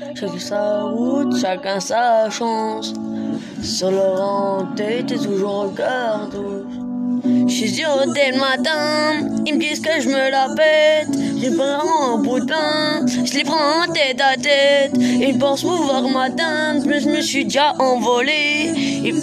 Chacun sa route, chacun sa chance. Sur leur et toujours au cartouche. Je suis sûr dès le matin, ils me disent que je me la pète. J'ai pas un putain, je les prends en tête à tête. Ils pensent pouvoir m'atteindre, mais je me suis déjà envolé. Ils...